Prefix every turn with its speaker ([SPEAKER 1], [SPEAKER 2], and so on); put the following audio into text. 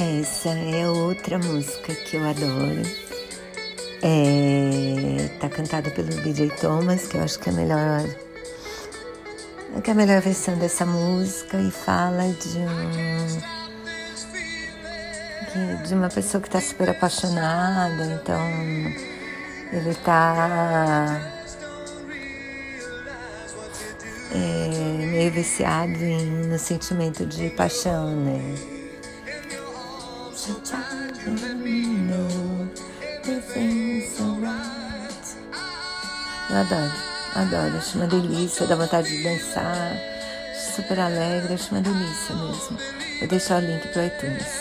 [SPEAKER 1] Essa é outra música que eu adoro. É, tá cantada pelo BJ Thomas, que eu acho que é a melhor, que é a melhor versão dessa música e fala de um de uma pessoa que está super apaixonada, então ele está é, meio viciado em, no sentimento de paixão, né? Eu adoro, adoro, acho uma delícia, dá vontade de dançar, super alegre, acho uma delícia mesmo. Vou deixar o link pro iTunes.